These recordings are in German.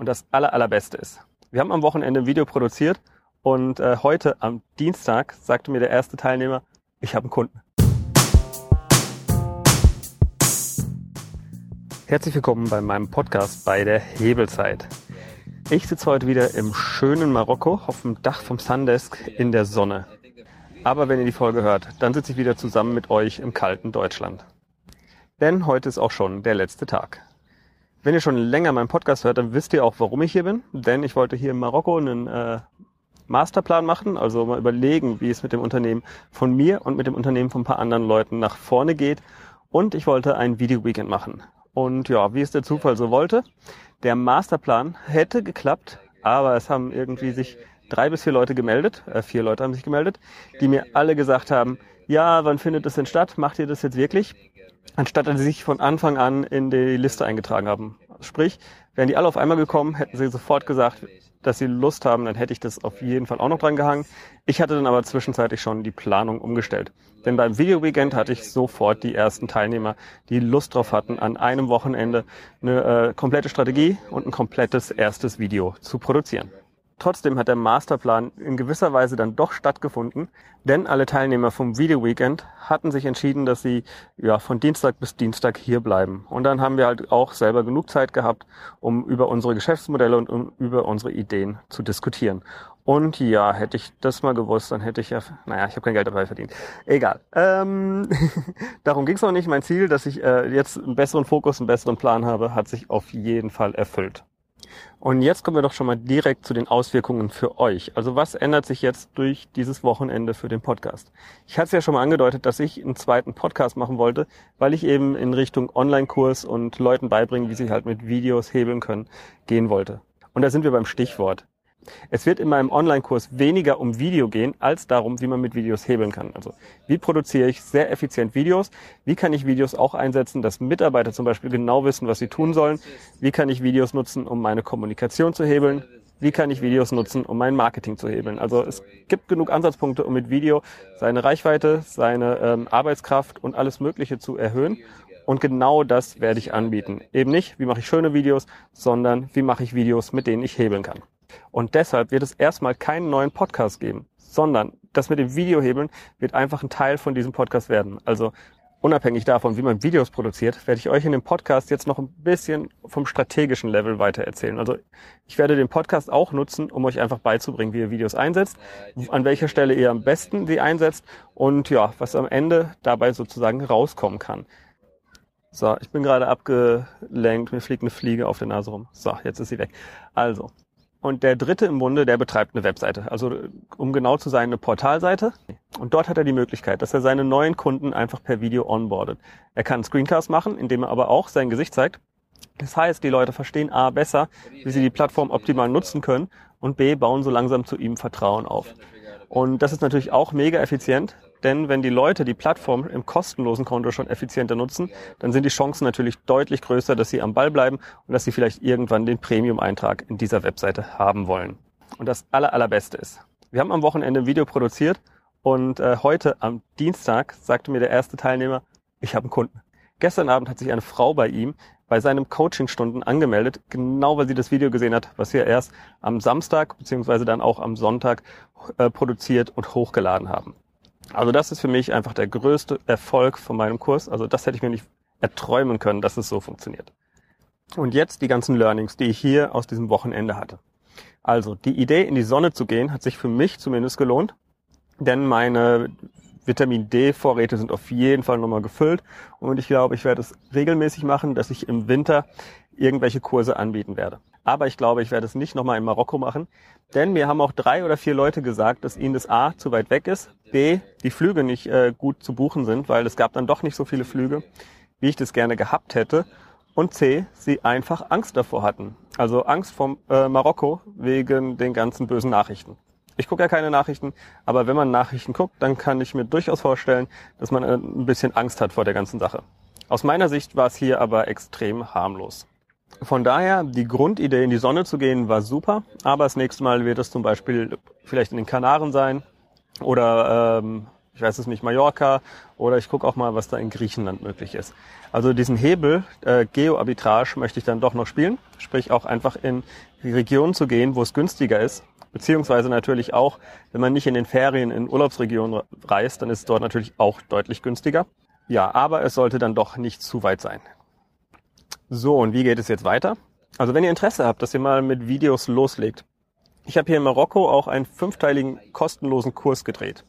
Und das aller, allerbeste ist, wir haben am Wochenende ein Video produziert und äh, heute am Dienstag sagte mir der erste Teilnehmer, ich habe einen Kunden. Herzlich willkommen bei meinem Podcast bei der Hebelzeit. Ich sitze heute wieder im schönen Marokko auf dem Dach vom Sundesk in der Sonne. Aber wenn ihr die Folge hört, dann sitze ich wieder zusammen mit euch im kalten Deutschland. Denn heute ist auch schon der letzte Tag. Wenn ihr schon länger meinen Podcast hört, dann wisst ihr auch, warum ich hier bin. Denn ich wollte hier in Marokko einen äh, Masterplan machen, also mal überlegen, wie es mit dem Unternehmen von mir und mit dem Unternehmen von ein paar anderen Leuten nach vorne geht. Und ich wollte ein Video-Weekend machen. Und ja, wie es der Zufall so wollte, der Masterplan hätte geklappt, aber es haben irgendwie sich drei bis vier Leute gemeldet, äh, vier Leute haben sich gemeldet, die mir alle gesagt haben, ja, wann findet es denn statt? Macht ihr das jetzt wirklich? Anstatt dass sie sich von Anfang an in die Liste eingetragen haben. Sprich, wären die alle auf einmal gekommen, hätten sie sofort gesagt, dass sie Lust haben, dann hätte ich das auf jeden Fall auch noch dran gehangen. Ich hatte dann aber zwischenzeitlich schon die Planung umgestellt. Denn beim Video Weekend hatte ich sofort die ersten Teilnehmer, die Lust drauf hatten, an einem Wochenende eine äh, komplette Strategie und ein komplettes erstes Video zu produzieren. Trotzdem hat der Masterplan in gewisser Weise dann doch stattgefunden, denn alle Teilnehmer vom Video Weekend hatten sich entschieden, dass sie ja von Dienstag bis Dienstag hier bleiben. Und dann haben wir halt auch selber genug Zeit gehabt, um über unsere Geschäftsmodelle und um über unsere Ideen zu diskutieren. Und ja, hätte ich das mal gewusst, dann hätte ich ja, naja, ich habe kein Geld dabei verdient. Egal. Ähm, darum ging es auch nicht. Mein Ziel, dass ich äh, jetzt einen besseren Fokus, einen besseren Plan habe, hat sich auf jeden Fall erfüllt. Und jetzt kommen wir doch schon mal direkt zu den Auswirkungen für euch. Also was ändert sich jetzt durch dieses Wochenende für den Podcast? Ich hatte es ja schon mal angedeutet, dass ich einen zweiten Podcast machen wollte, weil ich eben in Richtung Online-Kurs und Leuten beibringen, wie sie halt mit Videos hebeln können, gehen wollte. Und da sind wir beim Stichwort. Es wird in meinem Online-Kurs weniger um Video gehen, als darum, wie man mit Videos hebeln kann. Also wie produziere ich sehr effizient Videos? Wie kann ich Videos auch einsetzen, dass Mitarbeiter zum Beispiel genau wissen, was sie tun sollen? Wie kann ich Videos nutzen, um meine Kommunikation zu hebeln? Wie kann ich Videos nutzen, um mein Marketing zu hebeln? Also es gibt genug Ansatzpunkte, um mit Video seine Reichweite, seine ähm, Arbeitskraft und alles Mögliche zu erhöhen. Und genau das werde ich anbieten. Eben nicht, wie mache ich schöne Videos, sondern wie mache ich Videos, mit denen ich hebeln kann. Und deshalb wird es erstmal keinen neuen Podcast geben, sondern das mit dem Videohebeln wird einfach ein Teil von diesem Podcast werden. Also unabhängig davon, wie man Videos produziert, werde ich euch in dem Podcast jetzt noch ein bisschen vom strategischen Level weiter erzählen. Also ich werde den Podcast auch nutzen, um euch einfach beizubringen, wie ihr Videos einsetzt, an welcher Stelle ihr am besten sie einsetzt und ja, was am Ende dabei sozusagen rauskommen kann. So, ich bin gerade abgelenkt, mir fliegt eine Fliege auf der Nase rum. So, jetzt ist sie weg. Also, und der dritte im Bunde, der betreibt eine Webseite. Also um genau zu sein, eine Portalseite. Und dort hat er die Möglichkeit, dass er seine neuen Kunden einfach per Video onboardet. Er kann Screencast machen, indem er aber auch sein Gesicht zeigt. Das heißt, die Leute verstehen A besser, wie sie die Plattform optimal nutzen können und B bauen so langsam zu ihm Vertrauen auf. Und das ist natürlich auch mega effizient, denn wenn die Leute die Plattform im kostenlosen Konto schon effizienter nutzen, dann sind die Chancen natürlich deutlich größer, dass sie am Ball bleiben und dass sie vielleicht irgendwann den Premium-Eintrag in dieser Webseite haben wollen. Und das aller, allerbeste ist, wir haben am Wochenende ein Video produziert und äh, heute am Dienstag sagte mir der erste Teilnehmer, ich habe einen Kunden. Gestern Abend hat sich eine Frau bei ihm bei seinem Coachingstunden angemeldet, genau weil sie das Video gesehen hat, was wir erst am Samstag beziehungsweise dann auch am Sonntag äh, produziert und hochgeladen haben. Also das ist für mich einfach der größte Erfolg von meinem Kurs. Also das hätte ich mir nicht erträumen können, dass es so funktioniert. Und jetzt die ganzen Learnings, die ich hier aus diesem Wochenende hatte. Also die Idee, in die Sonne zu gehen, hat sich für mich zumindest gelohnt, denn meine Vitamin D-Vorräte sind auf jeden Fall nochmal gefüllt und ich glaube, ich werde es regelmäßig machen, dass ich im Winter irgendwelche Kurse anbieten werde. Aber ich glaube, ich werde es nicht nochmal in Marokko machen, denn mir haben auch drei oder vier Leute gesagt, dass ihnen das A zu weit weg ist, B, die Flüge nicht äh, gut zu buchen sind, weil es gab dann doch nicht so viele Flüge, wie ich das gerne gehabt hätte. Und C, sie einfach Angst davor hatten. Also Angst vom äh, Marokko wegen den ganzen bösen Nachrichten. Ich gucke ja keine Nachrichten, aber wenn man Nachrichten guckt, dann kann ich mir durchaus vorstellen, dass man äh, ein bisschen Angst hat vor der ganzen Sache. Aus meiner Sicht war es hier aber extrem harmlos. Von daher, die Grundidee in die Sonne zu gehen war super, aber das nächste Mal wird es zum Beispiel vielleicht in den Kanaren sein oder ähm, ich weiß es nicht, Mallorca oder ich gucke auch mal, was da in Griechenland möglich ist. Also diesen Hebel äh, Geo-Arbitrage möchte ich dann doch noch spielen, sprich auch einfach in die Region zu gehen, wo es günstiger ist, beziehungsweise natürlich auch, wenn man nicht in den Ferien in Urlaubsregionen reist, dann ist es dort natürlich auch deutlich günstiger. Ja, aber es sollte dann doch nicht zu weit sein. So, und wie geht es jetzt weiter? Also wenn ihr Interesse habt, dass ihr mal mit Videos loslegt. Ich habe hier in Marokko auch einen fünfteiligen kostenlosen Kurs gedreht.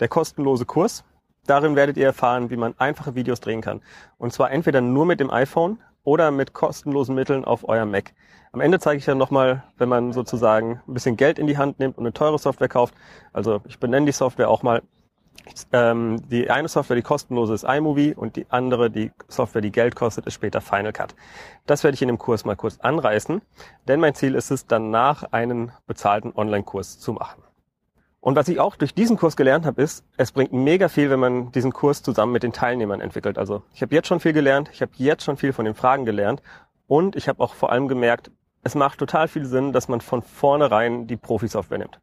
Der kostenlose Kurs, darin werdet ihr erfahren, wie man einfache Videos drehen kann. Und zwar entweder nur mit dem iPhone oder mit kostenlosen Mitteln auf eurem Mac. Am Ende zeige ich dann nochmal, wenn man sozusagen ein bisschen Geld in die Hand nimmt und eine teure Software kauft. Also ich benenne die Software auch mal. Ähm, die eine Software, die kostenlose ist iMovie und die andere, die Software, die Geld kostet, ist später Final Cut. Das werde ich in dem Kurs mal kurz anreißen, denn mein Ziel ist es, danach einen bezahlten Online-Kurs zu machen. Und was ich auch durch diesen Kurs gelernt habe, ist, es bringt mega viel, wenn man diesen Kurs zusammen mit den Teilnehmern entwickelt. Also ich habe jetzt schon viel gelernt, ich habe jetzt schon viel von den Fragen gelernt und ich habe auch vor allem gemerkt, es macht total viel Sinn, dass man von vornherein die Profi-Software nimmt.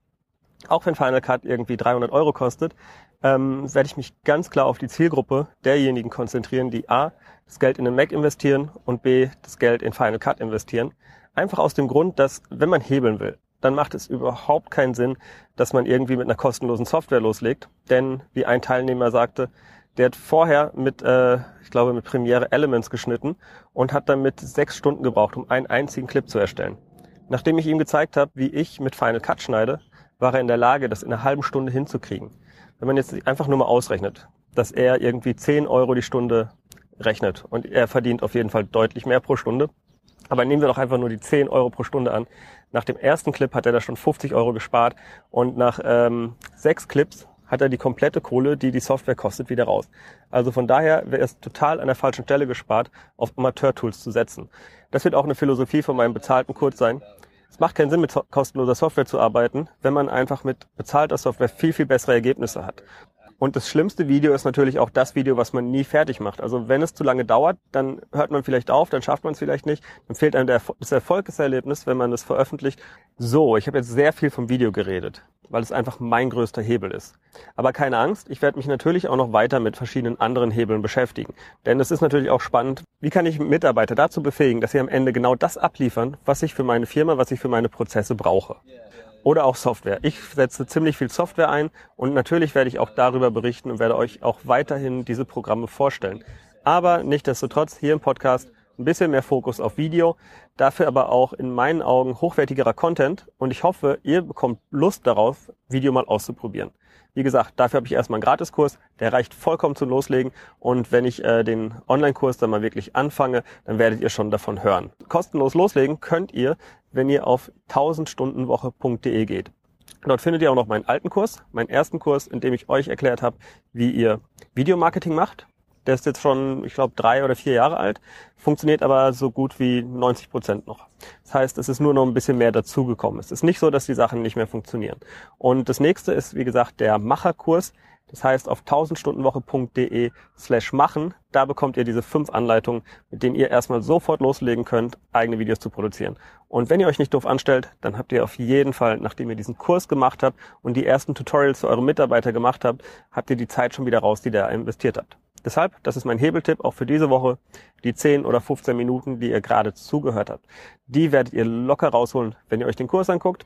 Auch wenn Final Cut irgendwie 300 Euro kostet, ähm, werde ich mich ganz klar auf die Zielgruppe derjenigen konzentrieren, die A, das Geld in den Mac investieren und B, das Geld in Final Cut investieren. Einfach aus dem Grund, dass wenn man hebeln will, dann macht es überhaupt keinen Sinn, dass man irgendwie mit einer kostenlosen Software loslegt. Denn wie ein Teilnehmer sagte, der hat vorher mit, äh, ich glaube, mit Premiere Elements geschnitten und hat damit sechs Stunden gebraucht, um einen einzigen Clip zu erstellen. Nachdem ich ihm gezeigt habe, wie ich mit Final Cut schneide, war er in der Lage, das in einer halben Stunde hinzukriegen. Wenn man jetzt einfach nur mal ausrechnet, dass er irgendwie 10 Euro die Stunde rechnet und er verdient auf jeden Fall deutlich mehr pro Stunde, aber nehmen wir doch einfach nur die 10 Euro pro Stunde an. Nach dem ersten Clip hat er da schon 50 Euro gespart und nach ähm, sechs Clips hat er die komplette Kohle, die die Software kostet, wieder raus. Also von daher wäre es total an der falschen Stelle gespart, auf Amateur-Tools zu setzen. Das wird auch eine Philosophie von meinem bezahlten Kurs sein. Es macht keinen Sinn, mit kostenloser Software zu arbeiten, wenn man einfach mit bezahlter Software viel, viel bessere Ergebnisse hat. Und das schlimmste Video ist natürlich auch das Video, was man nie fertig macht. Also wenn es zu lange dauert, dann hört man vielleicht auf, dann schafft man es vielleicht nicht. Dann fehlt einem das Erfolgserlebnis, wenn man es veröffentlicht. So, ich habe jetzt sehr viel vom Video geredet, weil es einfach mein größter Hebel ist. Aber keine Angst, ich werde mich natürlich auch noch weiter mit verschiedenen anderen Hebeln beschäftigen. Denn es ist natürlich auch spannend, wie kann ich Mitarbeiter dazu befähigen, dass sie am Ende genau das abliefern, was ich für meine Firma, was ich für meine Prozesse brauche oder auch Software. Ich setze ziemlich viel Software ein und natürlich werde ich auch darüber berichten und werde euch auch weiterhin diese Programme vorstellen. Aber nichtdestotrotz hier im Podcast ein bisschen mehr Fokus auf Video, dafür aber auch in meinen Augen hochwertigerer Content und ich hoffe, ihr bekommt Lust darauf, Video mal auszuprobieren. Wie gesagt, dafür habe ich erstmal einen Gratiskurs, der reicht vollkommen zum Loslegen und wenn ich äh, den Online-Kurs dann mal wirklich anfange, dann werdet ihr schon davon hören. Kostenlos loslegen könnt ihr, wenn ihr auf 1000stundenwoche.de geht. Dort findet ihr auch noch meinen alten Kurs, meinen ersten Kurs, in dem ich euch erklärt habe, wie ihr Videomarketing macht der ist jetzt schon, ich glaube, drei oder vier Jahre alt, funktioniert aber so gut wie 90 Prozent noch. Das heißt, es ist nur noch ein bisschen mehr dazugekommen. Es ist nicht so, dass die Sachen nicht mehr funktionieren. Und das nächste ist, wie gesagt, der Macherkurs. Das heißt, auf 1000stundenwoche.de slash machen, da bekommt ihr diese fünf Anleitungen, mit denen ihr erstmal sofort loslegen könnt, eigene Videos zu produzieren. Und wenn ihr euch nicht doof anstellt, dann habt ihr auf jeden Fall, nachdem ihr diesen Kurs gemacht habt und die ersten Tutorials für eure Mitarbeiter gemacht habt, habt ihr die Zeit schon wieder raus, die ihr investiert habt. Deshalb, das ist mein Hebeltipp auch für diese Woche, die 10 oder 15 Minuten, die ihr gerade zugehört habt. Die werdet ihr locker rausholen, wenn ihr euch den Kurs anguckt.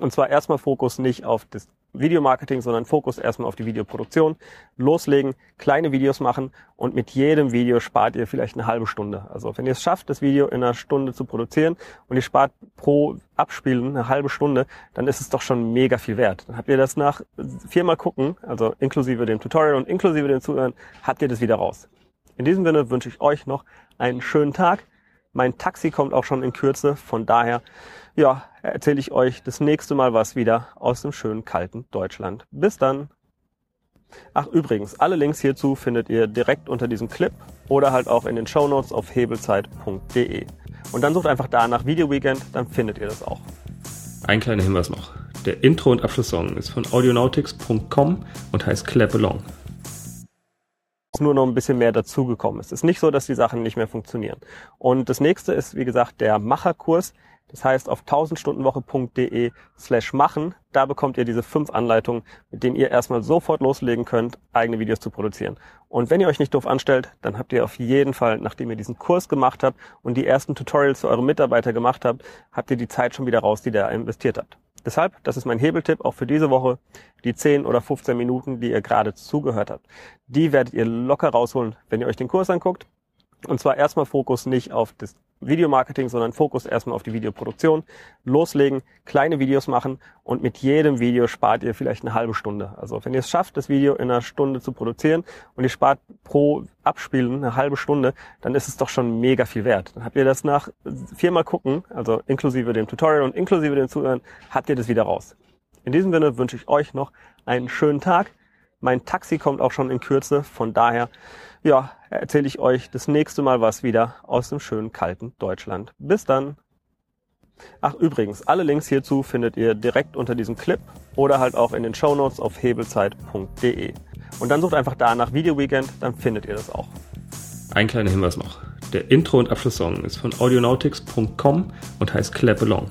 Und zwar erstmal Fokus nicht auf das Videomarketing, sondern Fokus erstmal auf die Videoproduktion. Loslegen, kleine Videos machen und mit jedem Video spart ihr vielleicht eine halbe Stunde. Also wenn ihr es schafft, das Video in einer Stunde zu produzieren und ihr spart pro Abspielen eine halbe Stunde, dann ist es doch schon mega viel wert. Dann habt ihr das nach viermal gucken, also inklusive dem Tutorial und inklusive dem Zuhören, habt ihr das wieder raus. In diesem Sinne wünsche ich euch noch einen schönen Tag. Mein Taxi kommt auch schon in Kürze, von daher ja, erzähle ich euch das nächste Mal was wieder aus dem schönen kalten Deutschland. Bis dann. Ach übrigens, alle Links hierzu findet ihr direkt unter diesem Clip oder halt auch in den Show Notes auf hebelzeit.de. Und dann sucht einfach da nach Video Weekend, dann findet ihr das auch. Ein kleiner Hinweis noch. Der Intro- und Abschlusssong ist von audionautics.com und heißt Clap Along. Ist nur noch ein bisschen mehr dazugekommen. Es ist nicht so, dass die Sachen nicht mehr funktionieren. Und das nächste ist, wie gesagt, der Macherkurs Das heißt, auf 1000stundenwoche.de slash machen, da bekommt ihr diese fünf Anleitungen, mit denen ihr erstmal sofort loslegen könnt, eigene Videos zu produzieren. Und wenn ihr euch nicht doof anstellt, dann habt ihr auf jeden Fall, nachdem ihr diesen Kurs gemacht habt und die ersten Tutorials für eure Mitarbeiter gemacht habt, habt ihr die Zeit schon wieder raus, die ihr investiert habt. Deshalb, das ist mein Hebeltipp auch für diese Woche, die 10 oder 15 Minuten, die ihr gerade zugehört habt. Die werdet ihr locker rausholen, wenn ihr euch den Kurs anguckt. Und zwar erstmal Fokus nicht auf das Videomarketing, sondern Fokus erstmal auf die Videoproduktion. Loslegen, kleine Videos machen und mit jedem Video spart ihr vielleicht eine halbe Stunde. Also wenn ihr es schafft, das Video in einer Stunde zu produzieren und ihr spart pro Abspielen eine halbe Stunde, dann ist es doch schon mega viel wert. Dann habt ihr das nach viermal gucken, also inklusive dem Tutorial und inklusive dem Zuhören, habt ihr das wieder raus. In diesem Sinne wünsche ich euch noch einen schönen Tag. Mein Taxi kommt auch schon in Kürze, von daher ja, erzähle ich euch das nächste Mal was wieder aus dem schönen kalten Deutschland. Bis dann. Ach übrigens, alle Links hierzu findet ihr direkt unter diesem Clip oder halt auch in den Show Notes auf hebelzeit.de. Und dann sucht einfach da nach Video Weekend, dann findet ihr das auch. Ein kleiner Hinweis noch. Der Intro- und Abschlusssong ist von audionautics.com und heißt Clap Along.